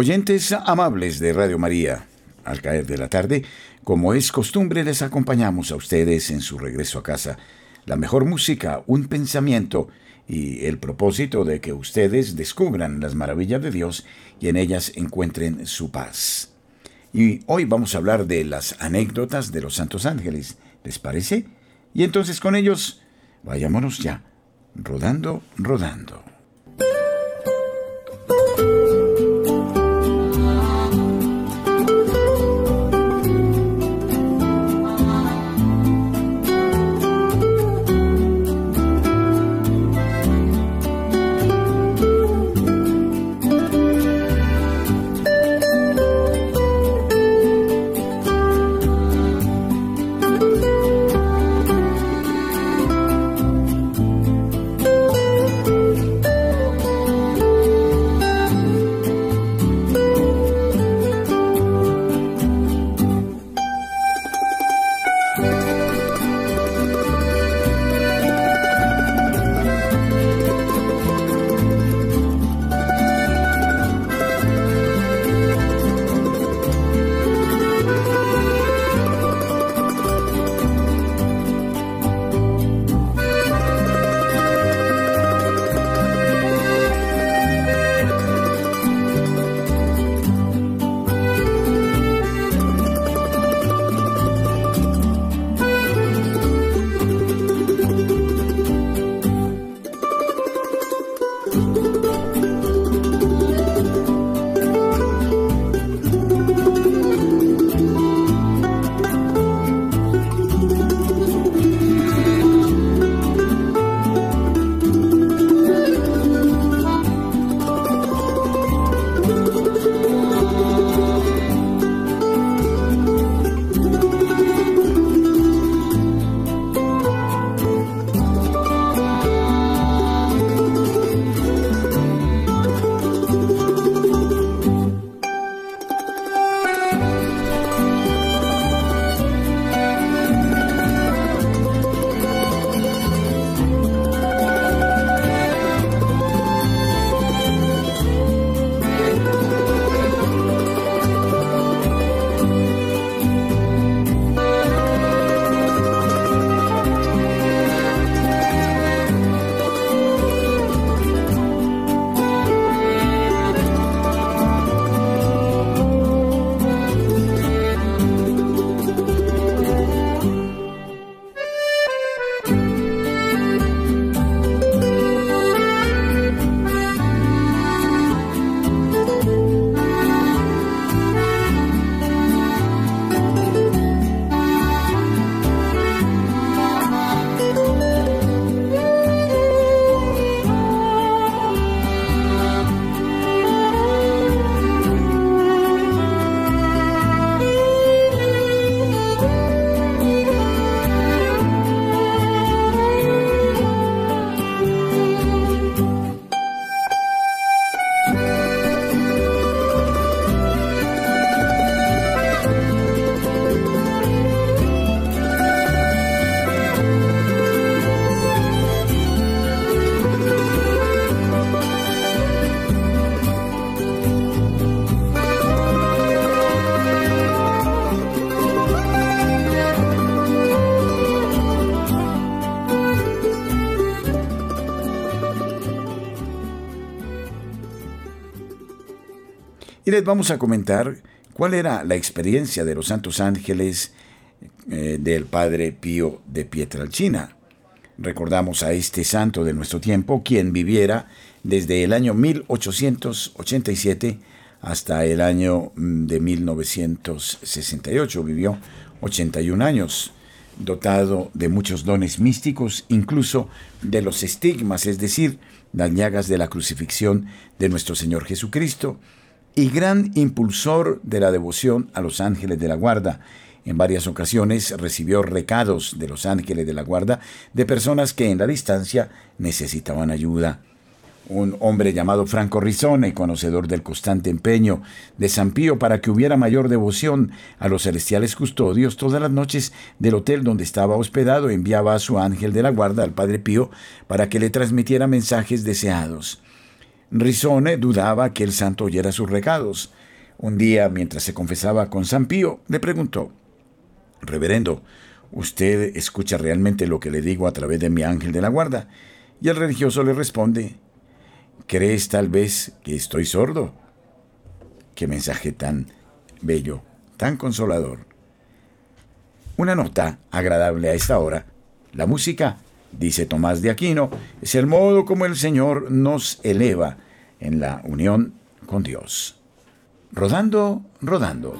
Oyentes amables de Radio María, al caer de la tarde, como es costumbre, les acompañamos a ustedes en su regreso a casa. La mejor música, un pensamiento y el propósito de que ustedes descubran las maravillas de Dios y en ellas encuentren su paz. Y hoy vamos a hablar de las anécdotas de los santos ángeles. ¿Les parece? Y entonces con ellos, vayámonos ya, rodando, rodando. Y les vamos a comentar cuál era la experiencia de los santos ángeles eh, del Padre Pío de Pietralcina. Recordamos a este santo de nuestro tiempo, quien viviera desde el año 1887 hasta el año mm, de 1968. Vivió 81 años, dotado de muchos dones místicos, incluso de los estigmas, es decir, las llagas de la crucifixión de nuestro Señor Jesucristo, y gran impulsor de la devoción a los ángeles de la guarda. En varias ocasiones recibió recados de los ángeles de la guarda de personas que en la distancia necesitaban ayuda. Un hombre llamado Franco Rizone, conocedor del constante empeño de San Pío para que hubiera mayor devoción a los celestiales custodios, todas las noches del hotel donde estaba hospedado enviaba a su ángel de la guarda, al Padre Pío, para que le transmitiera mensajes deseados. Risone dudaba que el santo oyera sus recados. Un día, mientras se confesaba con San Pío, le preguntó, Reverendo, ¿usted escucha realmente lo que le digo a través de mi ángel de la guarda? Y el religioso le responde, ¿crees tal vez que estoy sordo? Qué mensaje tan bello, tan consolador. Una nota agradable a esta hora. La música, dice Tomás de Aquino, es el modo como el Señor nos eleva en la unión con Dios. Rodando, rodando.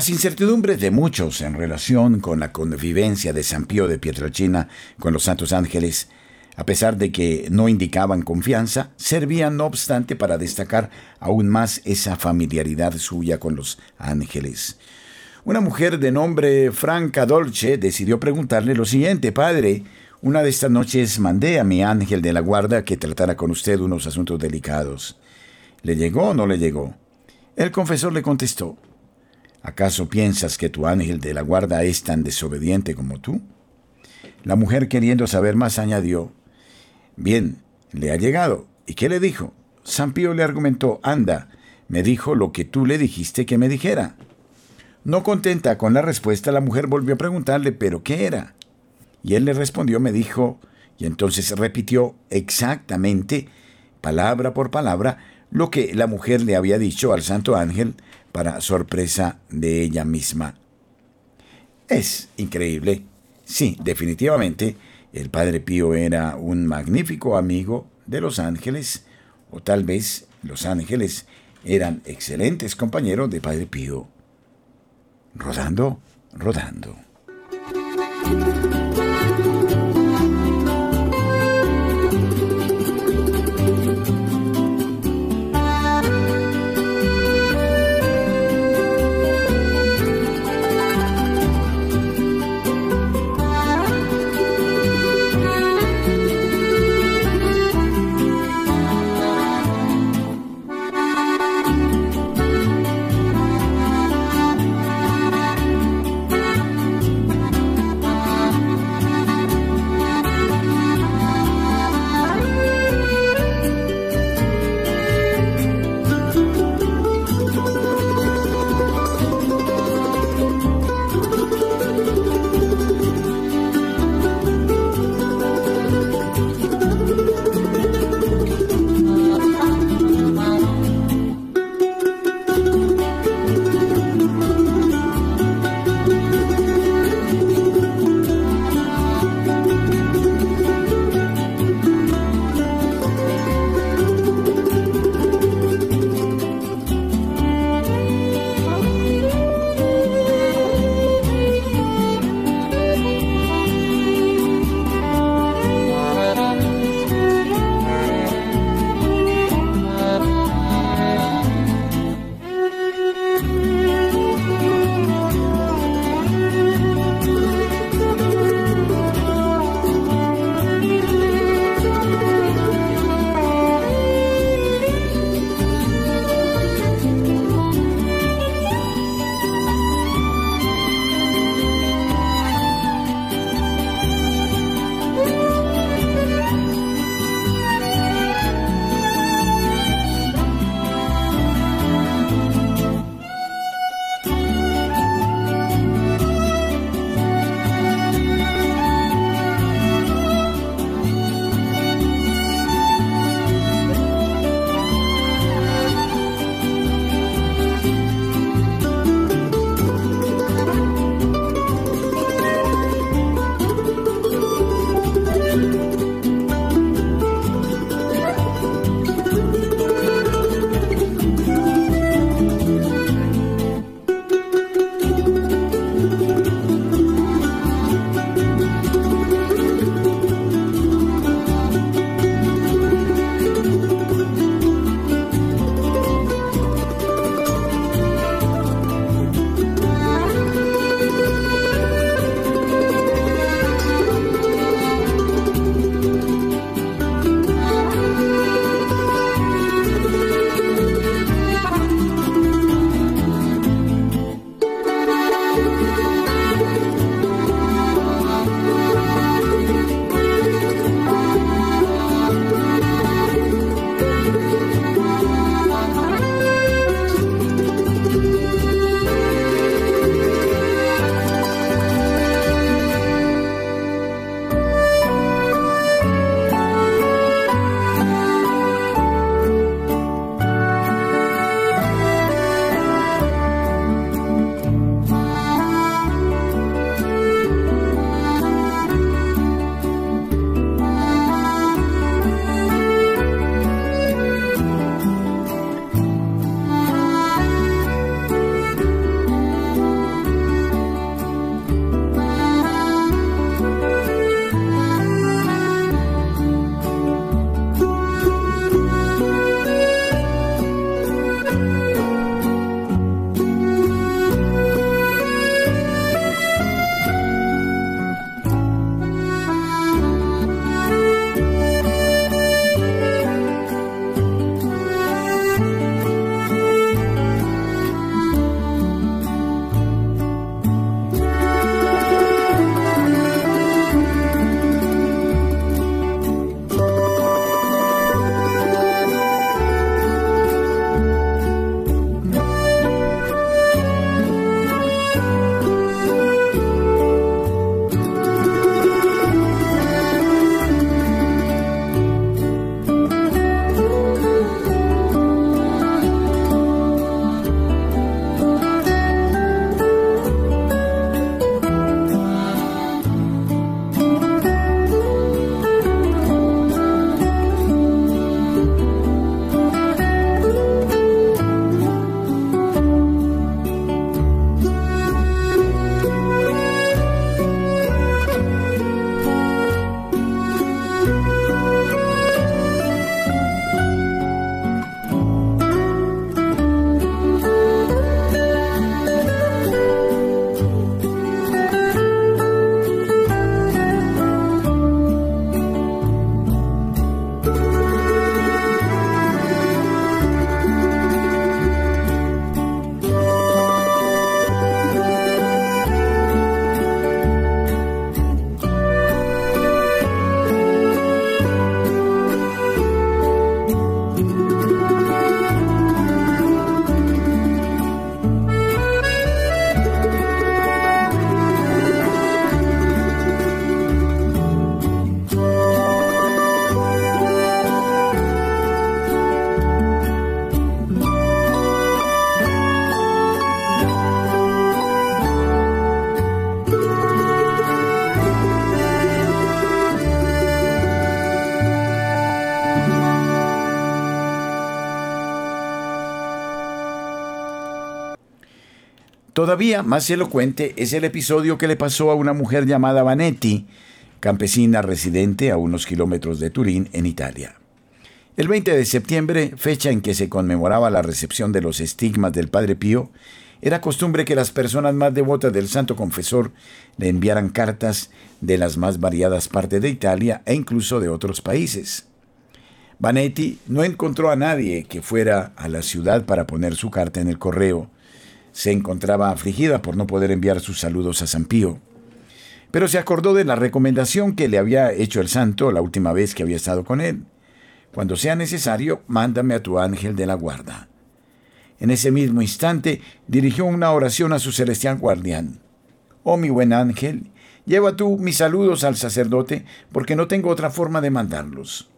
Las incertidumbres de muchos en relación con la convivencia de San Pío de Pietrelcina con los santos ángeles, a pesar de que no indicaban confianza, servían no obstante para destacar aún más esa familiaridad suya con los ángeles. Una mujer de nombre Franca Dolce decidió preguntarle lo siguiente, Padre, una de estas noches mandé a mi ángel de la guarda que tratara con usted unos asuntos delicados. ¿Le llegó o no le llegó? El confesor le contestó, ¿Acaso piensas que tu ángel de la guarda es tan desobediente como tú? La mujer queriendo saber más añadió, Bien, le ha llegado. ¿Y qué le dijo? San Pío le argumentó, Anda, me dijo lo que tú le dijiste que me dijera. No contenta con la respuesta, la mujer volvió a preguntarle, ¿pero qué era? Y él le respondió, me dijo, y entonces repitió exactamente palabra por palabra, lo que la mujer le había dicho al santo ángel para sorpresa de ella misma. Es increíble. Sí, definitivamente, el Padre Pío era un magnífico amigo de los ángeles, o tal vez los ángeles eran excelentes compañeros de Padre Pío. Rodando, rodando. Todavía más elocuente es el episodio que le pasó a una mujer llamada Vanetti, campesina residente a unos kilómetros de Turín, en Italia. El 20 de septiembre, fecha en que se conmemoraba la recepción de los estigmas del Padre Pío, era costumbre que las personas más devotas del Santo Confesor le enviaran cartas de las más variadas partes de Italia e incluso de otros países. Vanetti no encontró a nadie que fuera a la ciudad para poner su carta en el correo, se encontraba afligida por no poder enviar sus saludos a San Pío. Pero se acordó de la recomendación que le había hecho el santo la última vez que había estado con él. Cuando sea necesario, mándame a tu ángel de la guarda. En ese mismo instante dirigió una oración a su celestial guardián. Oh mi buen ángel, lleva tú mis saludos al sacerdote, porque no tengo otra forma de mandarlos.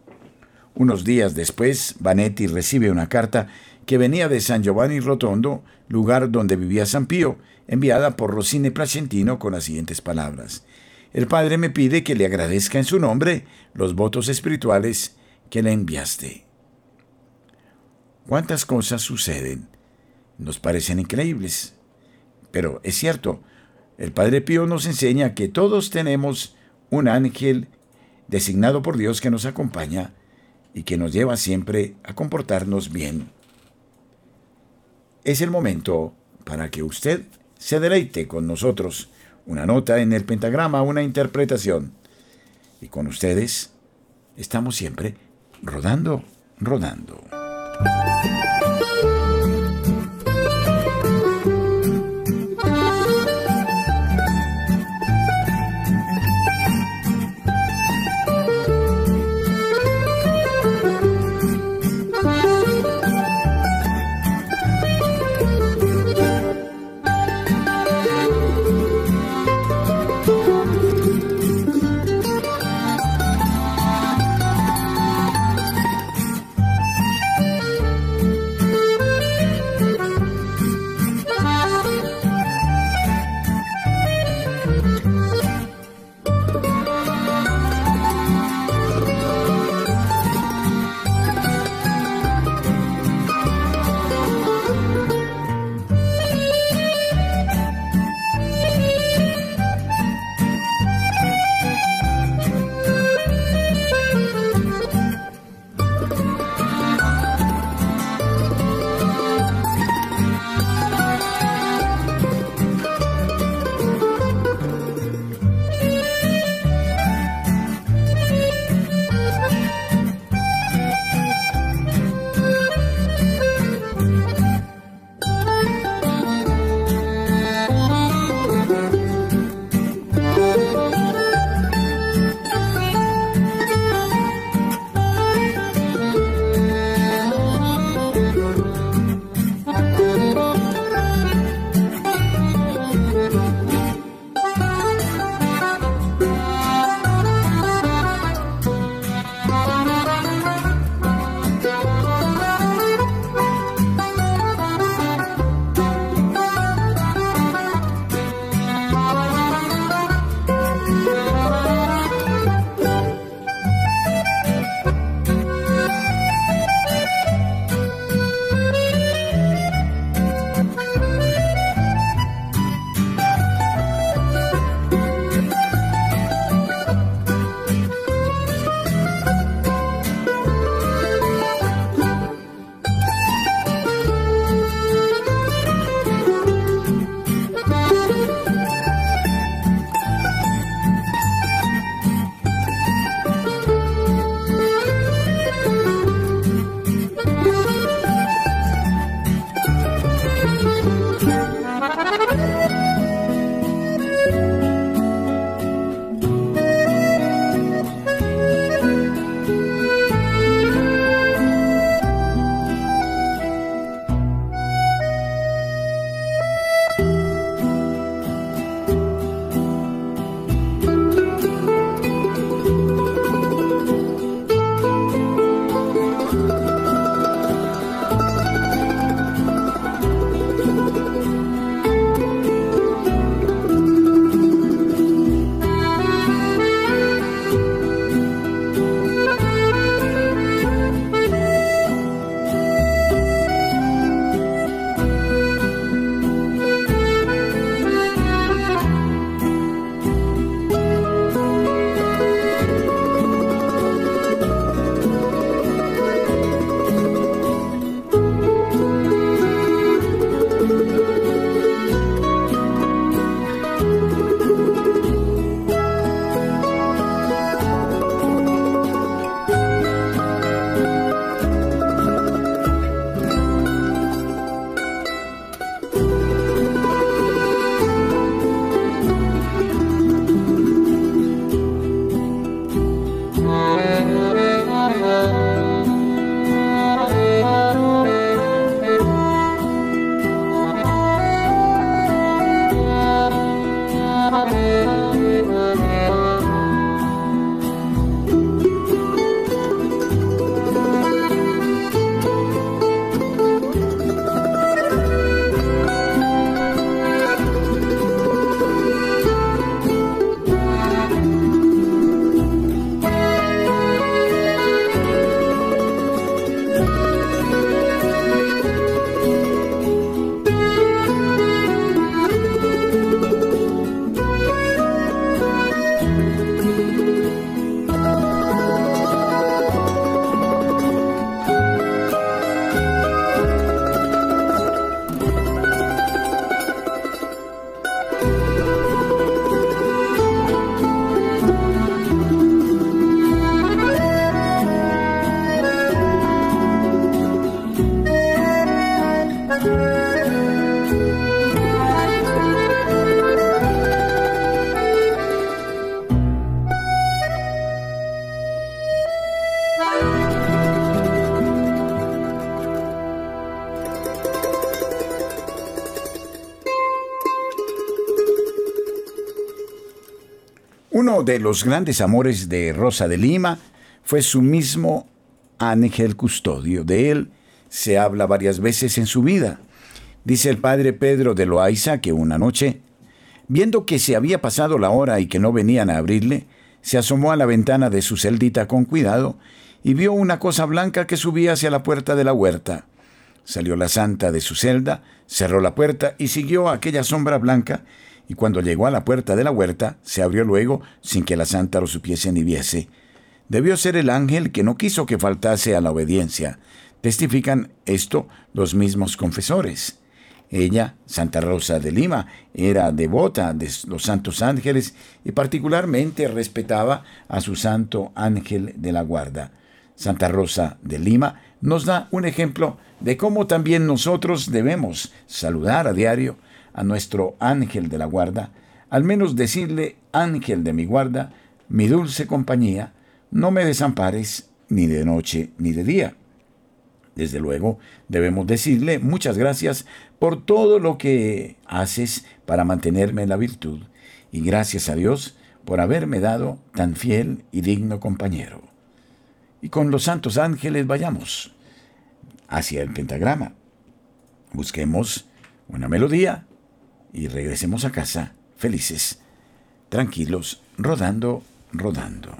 Unos días después, Vanetti recibe una carta que venía de San Giovanni Rotondo, lugar donde vivía San Pío, enviada por Rosine Placentino con las siguientes palabras. El Padre me pide que le agradezca en su nombre los votos espirituales que le enviaste. ¿Cuántas cosas suceden? Nos parecen increíbles. Pero es cierto, el Padre Pío nos enseña que todos tenemos un ángel designado por Dios que nos acompaña y que nos lleva siempre a comportarnos bien es el momento para que usted se deleite con nosotros. Una nota en el pentagrama, una interpretación. Y con ustedes estamos siempre rodando, rodando. Uno de los grandes amores de Rosa de Lima fue su mismo ángel custodio. De él se habla varias veces en su vida. Dice el padre Pedro de Loaiza que una noche, viendo que se había pasado la hora y que no venían a abrirle, se asomó a la ventana de su celdita con cuidado y vio una cosa blanca que subía hacia la puerta de la huerta. Salió la santa de su celda, cerró la puerta y siguió aquella sombra blanca y cuando llegó a la puerta de la huerta, se abrió luego sin que la santa lo supiese ni viese. Debió ser el ángel que no quiso que faltase a la obediencia. Testifican esto los mismos confesores. Ella, Santa Rosa de Lima, era devota de los santos ángeles y particularmente respetaba a su santo ángel de la guarda. Santa Rosa de Lima nos da un ejemplo de cómo también nosotros debemos saludar a diario a nuestro ángel de la guarda, al menos decirle, ángel de mi guarda, mi dulce compañía, no me desampares ni de noche ni de día. Desde luego, debemos decirle muchas gracias por todo lo que haces para mantenerme en la virtud, y gracias a Dios por haberme dado tan fiel y digno compañero. Y con los santos ángeles vayamos hacia el pentagrama. Busquemos una melodía y regresemos a casa felices, tranquilos, rodando, rodando.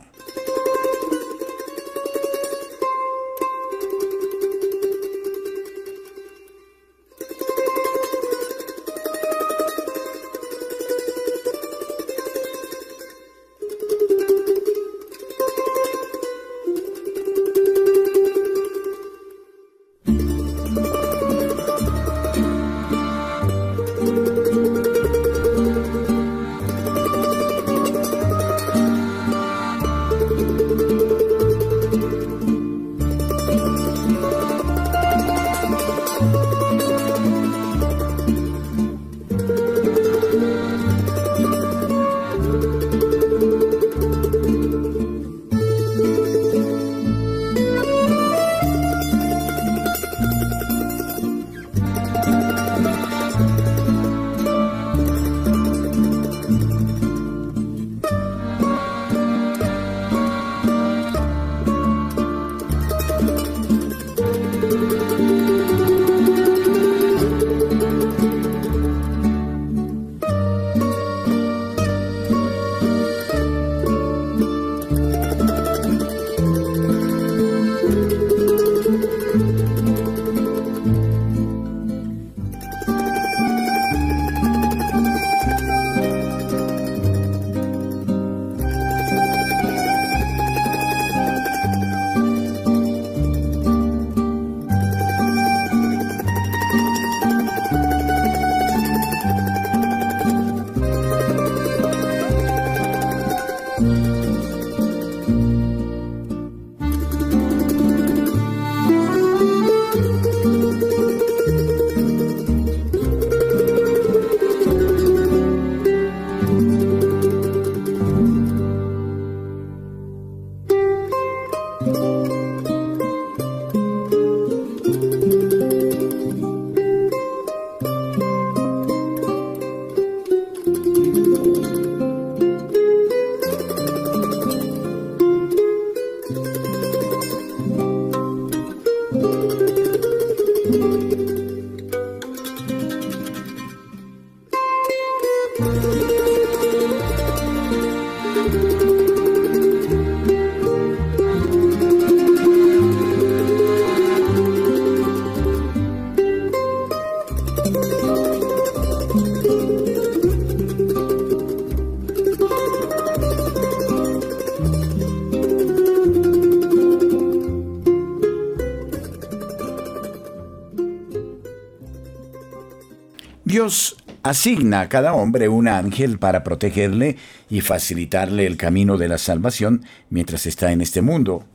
Asigna a cada hombre un ángel para protegerle y facilitarle el camino de la salvación mientras está en este mundo.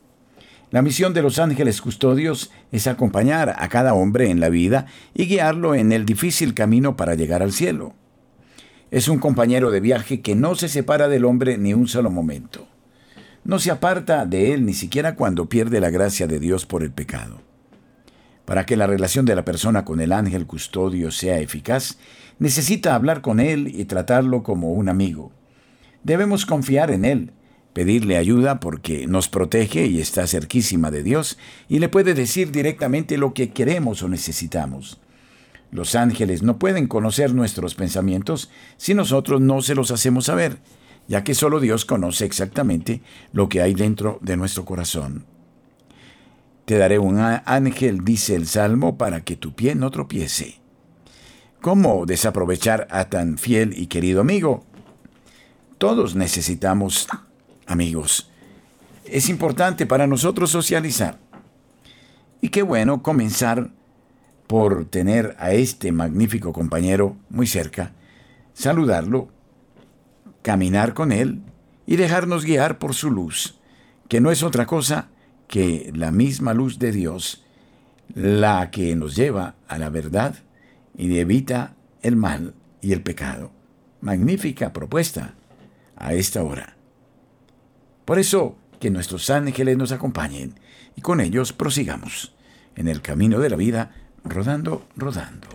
La misión de los ángeles custodios es acompañar a cada hombre en la vida y guiarlo en el difícil camino para llegar al cielo. Es un compañero de viaje que no se separa del hombre ni un solo momento. No se aparta de él ni siquiera cuando pierde la gracia de Dios por el pecado. Para que la relación de la persona con el ángel custodio sea eficaz, necesita hablar con él y tratarlo como un amigo. Debemos confiar en él, pedirle ayuda porque nos protege y está cerquísima de Dios y le puede decir directamente lo que queremos o necesitamos. Los ángeles no pueden conocer nuestros pensamientos si nosotros no se los hacemos saber, ya que solo Dios conoce exactamente lo que hay dentro de nuestro corazón. Te daré un ángel, dice el Salmo, para que tu pie no tropiece. ¿Cómo desaprovechar a tan fiel y querido amigo? Todos necesitamos amigos. Es importante para nosotros socializar. Y qué bueno comenzar por tener a este magnífico compañero muy cerca, saludarlo, caminar con él y dejarnos guiar por su luz, que no es otra cosa que la misma luz de Dios, la que nos lleva a la verdad y evita el mal y el pecado. Magnífica propuesta a esta hora. Por eso, que nuestros ángeles nos acompañen y con ellos prosigamos en el camino de la vida, rodando, rodando.